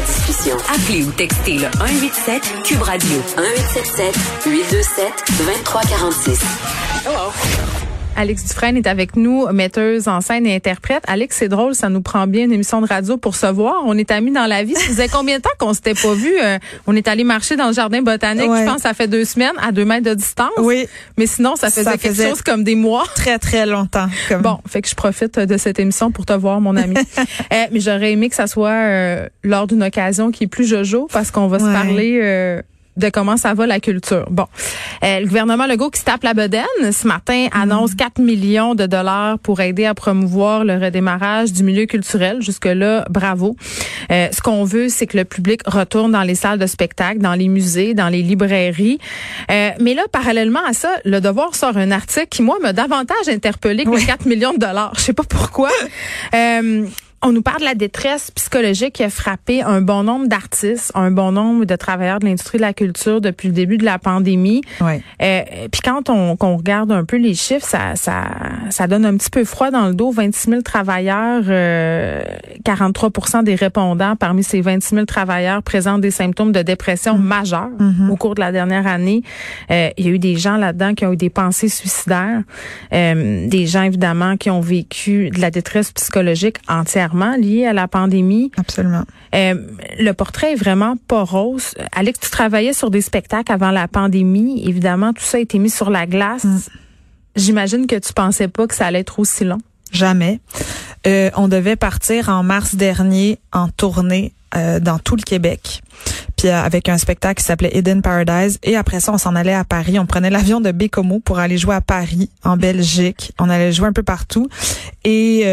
discussion. Appelez ou textez le 187 Cube Radio 1877 827 2346. Alex Dufresne est avec nous, metteuse en scène et interprète. Alex, c'est drôle, ça nous prend bien une émission de radio pour se voir. On est amis dans la vie. Ça faisait combien de temps qu'on s'était pas vu euh, On est allé marcher dans le jardin botanique. Je pense ça fait deux semaines à deux mètres de distance. Oui. Mais sinon, ça faisait Ça quelque faisait chose comme des mois. Très, très longtemps. Comme... Bon, fait que je profite de cette émission pour te voir, mon ami. Euh, mais j'aurais aimé que ça soit euh, lors d'une occasion qui est plus jojo, parce qu'on va se parler euh, de comment ça va la culture. Bon, Euh, le gouvernement Legault qui se tape la bedaine ce matin annonce 4 millions de dollars pour aider à promouvoir le redémarrage du milieu culturel. Jusque là, bravo. Euh, ce qu'on veut, c'est que le public retourne dans les salles de spectacle, dans les musées, dans les librairies. Euh, mais là, parallèlement à ça, le Devoir sort un article qui moi m'a davantage interpellé que les 4 millions de dollars. Je sais pas pourquoi. On nous parle de la détresse psychologique qui a frappé un bon nombre d'artistes, un bon nombre de travailleurs de l'industrie de la culture depuis le début de la pandémie. Ouais. Euh, Puis quand on, qu'on regarde un peu les chiffres, ça, ça, ça donne un petit peu froid dans le dos. 26 000 travailleurs, euh, 43 des répondants parmi ces 26 000 travailleurs présentent des symptômes de dépression majeurs au cours de la dernière année. Euh, il y a eu des gens là-dedans qui ont eu des pensées suicidaires, euh, des gens évidemment qui ont vécu de la détresse psychologique entièrement liée à la pandémie. Absolument. Euh, le portrait est vraiment pas rose. Alex, tu travaillais sur des spectacles avant la pandémie. Évidemment, tout ça a été mis sur la glace. J'imagine que tu pensais pas que ça allait être aussi long. Jamais. Euh, on devait partir en mars dernier en tournée euh, dans tout le Québec. Puis euh, avec un spectacle qui s'appelait Hidden Paradise. Et après ça, on s'en allait à Paris. On prenait l'avion de Bécomo pour aller jouer à Paris, en Belgique. On allait jouer un peu partout. Et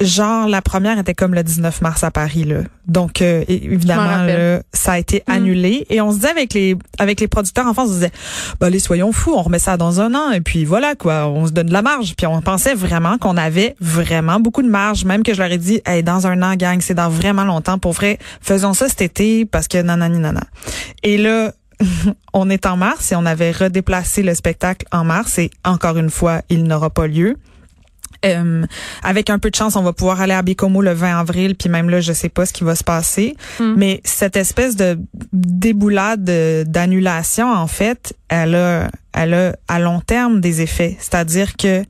genre, la première était comme le 19 mars à Paris. Là. Donc, euh, évidemment, là, ça a été annulé. Et on se disait avec les avec les producteurs en France, on se disait, bah les soyons fous, on remet ça dans un an. Et puis voilà, quoi, on se donne de la marge. Puis on pensait vraiment qu'on avait vraiment beaucoup de marge. Même que je leur ai dit, hey, dans un an, gang, c'est dans vraiment longtemps. Pour vrai, faisons ça cet été parce que nanani nana. Et là, on est en mars et on avait redéplacé le spectacle en mars et encore une fois, il n'aura pas lieu. Euh, avec un peu de chance, on va pouvoir aller à Bécomo le 20 avril, puis même là, je sais pas ce qui va se passer. Mais cette espèce de déboulade de- d'annulation, en fait, elle a, elle a à long terme des effets. C'est-à-dire que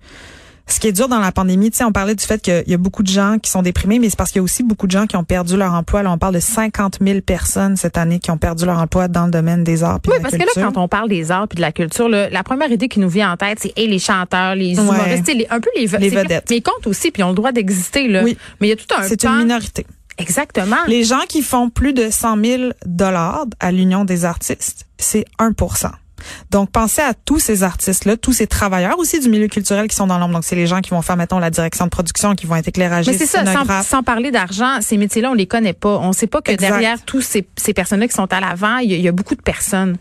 ce qui est dur dans la pandémie, tu sais, on parlait du fait qu'il y a beaucoup de gens qui sont déprimés, mais c'est parce qu'il y a aussi beaucoup de gens qui ont perdu leur emploi. Là, on parle de 50 000 personnes cette année qui ont perdu leur emploi dans le domaine des arts. puis Oui, de la parce que là, quand on parle des arts puis de la culture, là, la première idée qui nous vient en tête, c'est hey, les chanteurs, les Ouais. humoristes, les- un peu les, Les vedettes. Mais ils comptent aussi, puis ils ont le droit d'exister. Là. Oui. Mais il y a tout un c'est une minorité. Exactement. Les gens qui font plus de 100 000 dollars à l'Union des artistes, c'est 1 donc, pensez à tous ces artistes-là, tous ces travailleurs aussi du milieu culturel qui sont dans l'ombre. Donc, c'est les gens qui vont faire, mettons, la direction de production, qui vont être éclairagistes, Mais c'est ça, sans, parler d'argent, ces métiers-là, on les connaît pas. On sait pas que Exact. derrière tous ces, ces personnes-là qui sont à l'avant, il y, a- il y a beaucoup de personnes.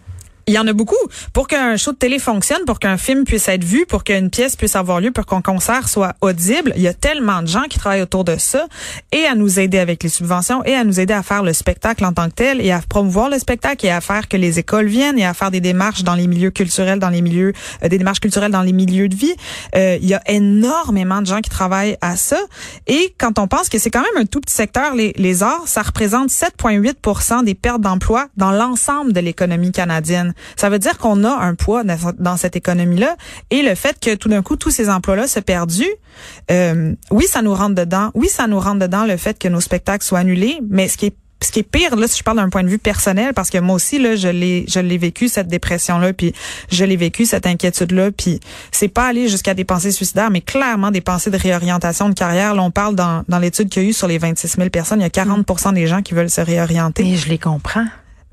Il y en a beaucoup. Pour qu'un show de télé fonctionne, pour qu'un film puisse être vu, pour qu'une pièce puisse avoir lieu, pour qu'un concert soit audible, il y a tellement de gens qui travaillent autour de ça et à nous aider avec les subventions et à nous aider à faire le spectacle en tant que tel et à promouvoir le spectacle et à faire que les écoles viennent et à faire des démarches dans les milieux culturels, dans les milieux, euh, des démarches culturelles dans les milieux de vie. Euh, il y a énormément de gens qui travaillent à ça et quand on pense que c'est quand même un tout petit secteur, les, les arts, ça représente 7,8% des pertes d'emplois dans l'ensemble de l'économie canadienne. Ça veut dire qu'on a un poids dans, cette économie-là. Et le fait que tout d'un coup, tous ces emplois-là se perdus, euh, oui, ça nous rentre dedans. Oui, ça nous rentre dedans le fait que nos spectacles soient annulés. Mais ce qui est ce qui est pire là si je parle d'un point de vue personnel parce que moi aussi là je l'ai je l'ai vécu cette dépression là puis je l'ai vécu cette inquiétude là puis c'est pas aller jusqu'à des pensées suicidaires mais clairement des pensées de réorientation de carrière là on parle dans dans l'étude qu'il y a eu sur les 26 000 personnes il y a 40 des gens qui veulent se réorienter Et je les comprends.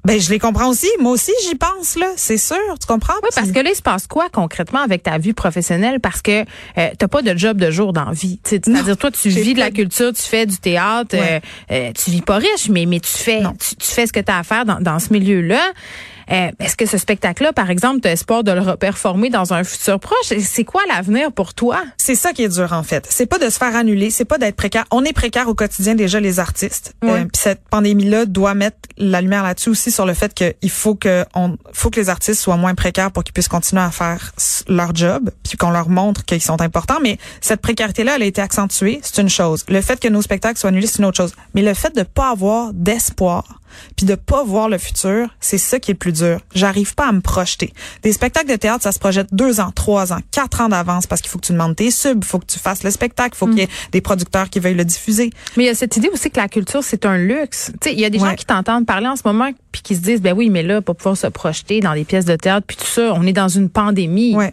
Ben je les comprends aussi. Moi aussi j'y pense là, c'est sûr. Tu comprends? Oui, parce que là il se passe quoi concrètement avec ta vie professionnelle? Parce que euh, t'as pas de job de jour dans la vie. C'est-à-dire toi tu vis de la culture, tu fais du théâtre, euh, euh, tu vis pas riche, mais mais tu fais tu, tu, fais ce que tu as à faire dans, dans ce milieu là. Euh, est-ce que ce spectacle-là, par exemple, tu espoir de le reperformer dans un futur proche? C'est quoi l'avenir pour toi? C'est ça qui est dur, en fait. C'est pas de se faire annuler, c'est pas d'être précaire. On est précaire au quotidien déjà, les artistes. Euh, puis cette pandémie-là doit mettre la lumière là-dessus aussi sur le fait qu'il faut que on, faut que les artistes soient moins précaires pour qu'ils puissent continuer à faire leur job, puis qu'on leur montre qu'ils sont importants. Mais cette précarité-là, elle a été accentuée, c'est une chose. Le fait que nos spectacles soient annulés, c'est une autre chose. Mais le fait de pas avoir d'espoir, puis de pas voir le futur, c'est ça qui est le plus dur. J'arrive pas à me projeter. Des spectacles de théâtre, ça se projette deux ans, trois ans, quatre ans d'avance parce qu'il faut que tu demandes tes subs, il faut que tu fasses le spectacle, il faut qu'il y ait des producteurs qui veuillent le diffuser. Mais il y a cette idée aussi que la culture, c'est un luxe. Tu sais, il y a des gens qui t'entendent parler en ce moment puis qui se disent, ben oui, mais là, pour pouvoir se projeter dans des pièces de théâtre puis tout ça, on est dans une pandémie. Ouais.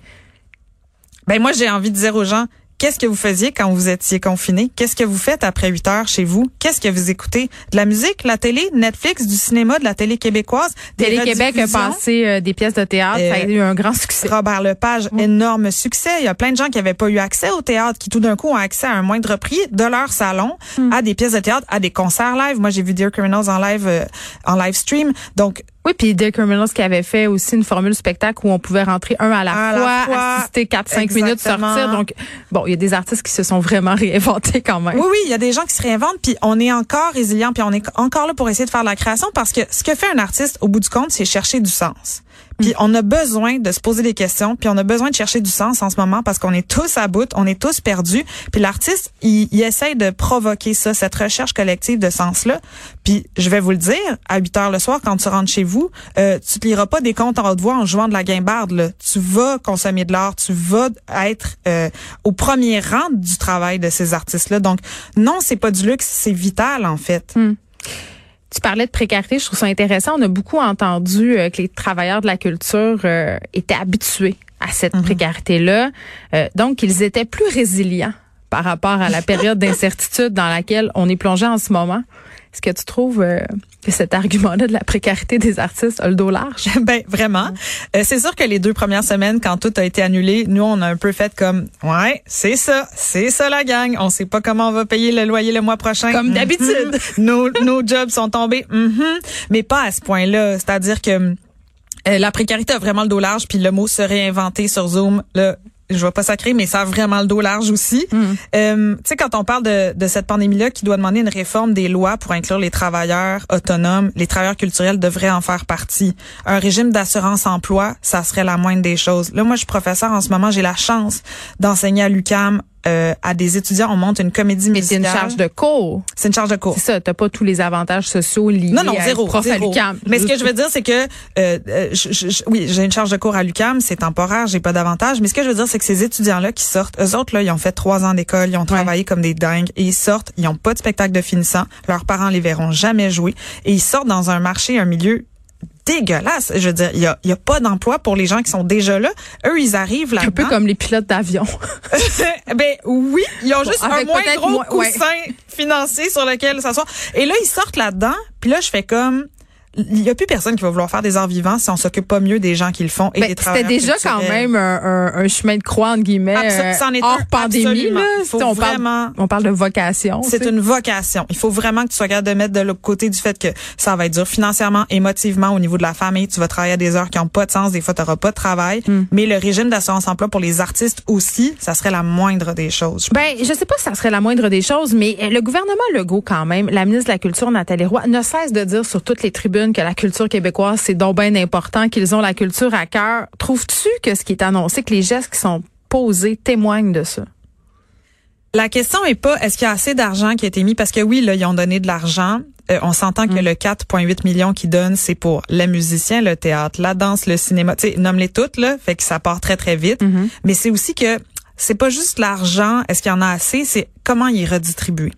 Ben moi, j'ai envie de dire aux gens, Qu'est-ce que vous faisiez quand vous étiez confiné? Qu'est-ce que vous faites après 8 heures chez vous? Qu'est-ce que vous écoutez? De la musique, la télé, Netflix, du cinéma, de la télé québécoise? Télé-Québec a passé euh, des pièces de théâtre. ça a eu un grand succès. Robert Lepage, énorme succès. Il y a plein de gens qui n'avaient pas eu accès au théâtre, qui tout d'un coup ont accès à un moindre prix de leur salon hmm. à des pièces de théâtre, à des concerts live. Moi, j'ai vu Dear Criminals en live, euh, en live stream. Donc, oui, puis Dear Criminals qui avait fait aussi une formule spectacle où on pouvait rentrer un à la, fois, assister 4-5 minutes, sortir. Donc, bon, il y a des artistes qui se sont vraiment réinventés quand même. Oui, oui, il y a des gens qui se réinventent, puis on est encore résilient, puis on est encore là pour essayer de faire de la création parce que ce que fait un artiste, au bout du compte, c'est chercher du sens. Puis on a besoin de se poser des questions, puis on a besoin de chercher du sens en ce moment parce qu'on est tous à bout, on est tous perdus. Puis l'artiste, il, il, essaye de provoquer ça, cette recherche collective de sens-là. Puis je vais vous le dire, à 8 heures le soir, quand tu rentres chez vous, euh, tu te liras pas des comptes en haute voix en jouant de la guimbarde. Là. Tu vas consommer de l'art, tu vas être euh, au premier rang du travail de ces artistes-là. Donc non, c'est pas du luxe, c'est vital en fait. Hmm. Tu parlais de précarité, je trouve ça intéressant. On a beaucoup entendu euh, que les travailleurs de la culture euh, étaient habitués à cette mhm. précarité-là, euh, donc ils étaient plus résilients par rapport à la période d'incertitude dans laquelle on est plongé en ce moment. Est-ce que tu trouves euh, que cet argument-là de la précarité des artistes a le dos large? ben vraiment. Euh, c'est sûr que les deux premières semaines, quand tout a été annulé, nous on a un peu fait comme ouais, c'est ça, c'est ça la gang. On sait pas comment on va payer le loyer le mois prochain. Comme d'habitude. nos, nos jobs sont tombés. Mm-hmm. Mais pas à ce point-là. C'est-à-dire que euh, la précarité a vraiment le dos large, puis le mot se réinventer sur Zoom, là, je vais pas sacrer, mais ça a vraiment le dos large aussi. Mm. Euh, tu sais, quand on parle de, de cette pandémie-là qui doit demander une réforme des lois pour inclure les travailleurs autonomes, les travailleurs culturels devraient en faire partie. Un régime d'assurance emploi, ça serait la moindre des choses. Là, moi, je suis professeur en ce moment, j'ai la chance d'enseigner à l'UCAM euh, à des étudiants, on monte une comédie Mais musicale. Mais c'est une charge de cours. C'est une charge de cours. C'est ça, t'as pas tous les avantages sociaux liés non, non, zéro, prof zéro. à l'UQAM. Mais ce que je veux dire, c'est que, euh, euh je, oui, j'ai une charge de cours à l'UCAM, c'est temporaire, j'ai pas d'avantages. Mais ce que je veux dire, c'est que ces étudiants-là qui sortent, eux autres, là, ils ont fait trois ans d'école, ils ont travaillé comme des dingues, et ils sortent, ils ont pas de spectacle de finissant, leurs parents les verront jamais jouer, et ils sortent dans un marché, un milieu dégueulasse. Je veux dire, il y a, y a, pas d'emploi pour les gens qui sont déjà là. Eux, ils arrivent là. Un peu comme les pilotes d'avion. ben oui, ils ont juste un moins gros coussin financier sur lequel s'asseoir. Et là, ils sortent là-dedans. Puis là, je fais comme il y a plus personne qui va vouloir faire des arts vivants si on s'occupe pas mieux des gens qui le font et ben, des C'était déjà quand même un, un, chemin de croix entre guillemets euh, hors pandémie là. on parle, on parle de vocation. C'est une vocation. Il faut vraiment que tu sois capable de mettre de l'autre côté du fait que ça va être dur financièrement, émotivement au niveau de la famille. Tu vas travailler à des heures qui ont pas de sens. Des fois, tu n'auras pas de travail. Hmm. Mais le régime d'assurance emploi pour les artistes aussi, ça serait la moindre des choses. Ben, je sais pas si ça serait la moindre des choses, mais le gouvernement Legault quand même, la ministre de la Culture Nathalie Roy, ne cesse de dire sur toutes les tribunes que la culture québécoise, c'est donc bien important, qu'ils ont la culture à cœur. Trouves-tu que ce qui est annoncé, que les gestes qui sont posés témoignent de ça? La question est pas est-ce qu'il y a assez d'argent qui a été mis? Parce que oui là ils ont donné de l'argent. Euh, on s'entend que mm. le 4,8 millions qu'ils donnent c'est pour les musiciens, le théâtre, la danse, le cinéma. Tu sais nomme-les toutes là, fait que ça part très très vite. Mm-hmm. Mais c'est aussi que c'est pas juste l'argent, est-ce qu'il y en a assez, c'est comment il est redistribué.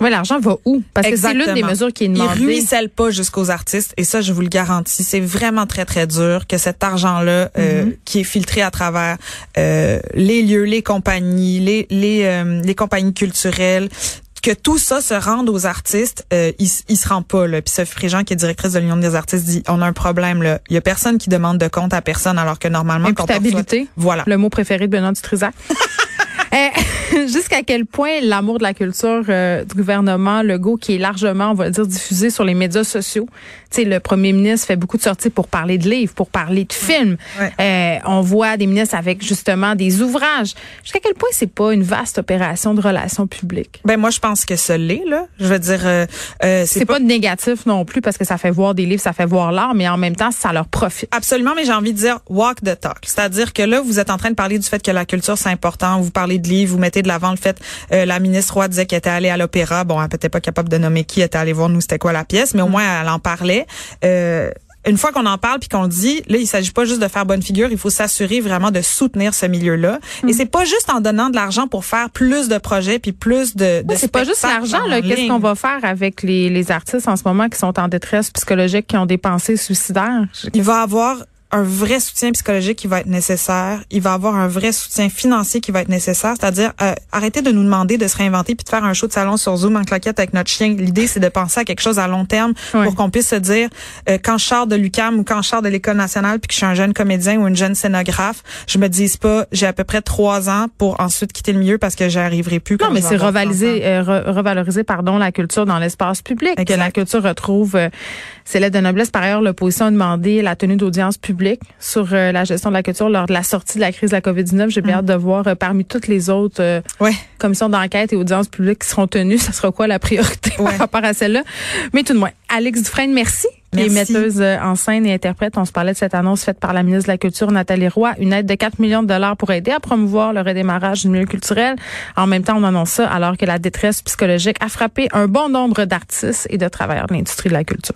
Oui, l'argent va où? Parce que c'est l'une des mesures qui est demandée. Il ruisselle pas jusqu'aux artistes et ça, je vous le garantis, c'est vraiment très, très dur que cet argent-là euh, mm-hmm. qui est filtré à travers euh, les lieux, les compagnies, les, les, euh, les compagnies culturelles, que tout ça se rende aux artistes, euh, il, il se rend pas. Là. Puis Sophie Fréjean, qui est directrice de l'Union des artistes, dit on a un problème. Là. Il y a personne qui demande de compte à personne, alors que normalement, quand on reçoit- voilà. Le mot préféré de Benoît Dutrisac. Euh, Jusqu'à quel point l'amour de la culture euh, du gouvernement Legault, qui est largement, on va dire, diffusé sur les médias sociaux. Tu sais, le premier ministre fait beaucoup de sorties pour parler de livres, pour parler de films. Ouais. Euh, on voit des ministres avec justement des ouvrages. Jusqu'à quel point c'est pas une vaste opération de relations publiques? Ben moi, je pense que ce l'est. Là. Je veux dire, euh, euh, C'est pas, de négatif non plus parce que ça fait voir des livres, ça fait voir l'art, mais en même temps, ça leur profite. Absolument, mais j'ai envie de dire walk the talk. C'est-à-dire que là, vous êtes en train de parler du fait que la culture, c'est important. Vous parlez de livres, vous mettez de l'avant le fait, euh, la ministre Roy disait qu'elle était allée à l'opéra. Bon, elle n'était pas capable de nommer qui était allée voir nous, c'était quoi la pièce, mais au moins, elle en parlait. Euh, une fois qu'on en parle puis qu'on le dit, là, il s'agit pas juste de faire bonne figure, il faut s'assurer vraiment de soutenir ce milieu-là. Et c'est pas juste en donnant de l'argent pour faire plus de projets puis plus de, de c'est pas juste l'argent, là. Qu'est-ce qu'on va faire avec les, les artistes en ce moment qui sont en détresse psychologique, qui ont des pensées suicidaires? Il va avoir un vrai soutien psychologique qui va être nécessaire. Il va avoir un vrai soutien financier qui va être nécessaire. C'est-à-dire, euh, arrêtez de nous demander de se réinventer puis de faire un show de salon sur Zoom en claquette avec notre chien. L'idée, c'est de penser à quelque chose à long terme pour qu'on puisse se dire, euh, quand je sors de l'UCAM ou quand je sors de l'École nationale puis que je suis un jeune comédien ou une jeune scénographe, je me dise pas, j'ai à peu près trois ans pour ensuite quitter le milieu parce que j'y arriverai plus. Non, mais c'est avoir 30 ans. revaloriser, euh, re- revaloriser, pardon, la culture dans l'espace public. Exact. Que la culture retrouve euh, ses lettres de noblesse. Par ailleurs, l'opposition a demandé la tenue d'audience publique sur euh, la gestion de la culture lors de la sortie de la crise de la COVID-19. J'ai bien hâte de voir euh, parmi toutes les autres euh, Ouais. commissions d'enquête et audiences publiques qui seront tenues, ça sera quoi la priorité Ouais. par rapport à celle-là? Mais tout de moins, Alex Dufresne, merci. Qui est Merci. metteuse euh, en scène et interprète. On se parlait de cette annonce faite par la ministre de la Culture, Nathalie Roy, une aide de 4 millions de dollars pour aider à promouvoir le redémarrage du milieu culturel. En même temps, on annonce ça alors que la détresse psychologique a frappé un bon nombre d'artistes et de travailleurs de l'industrie de la culture.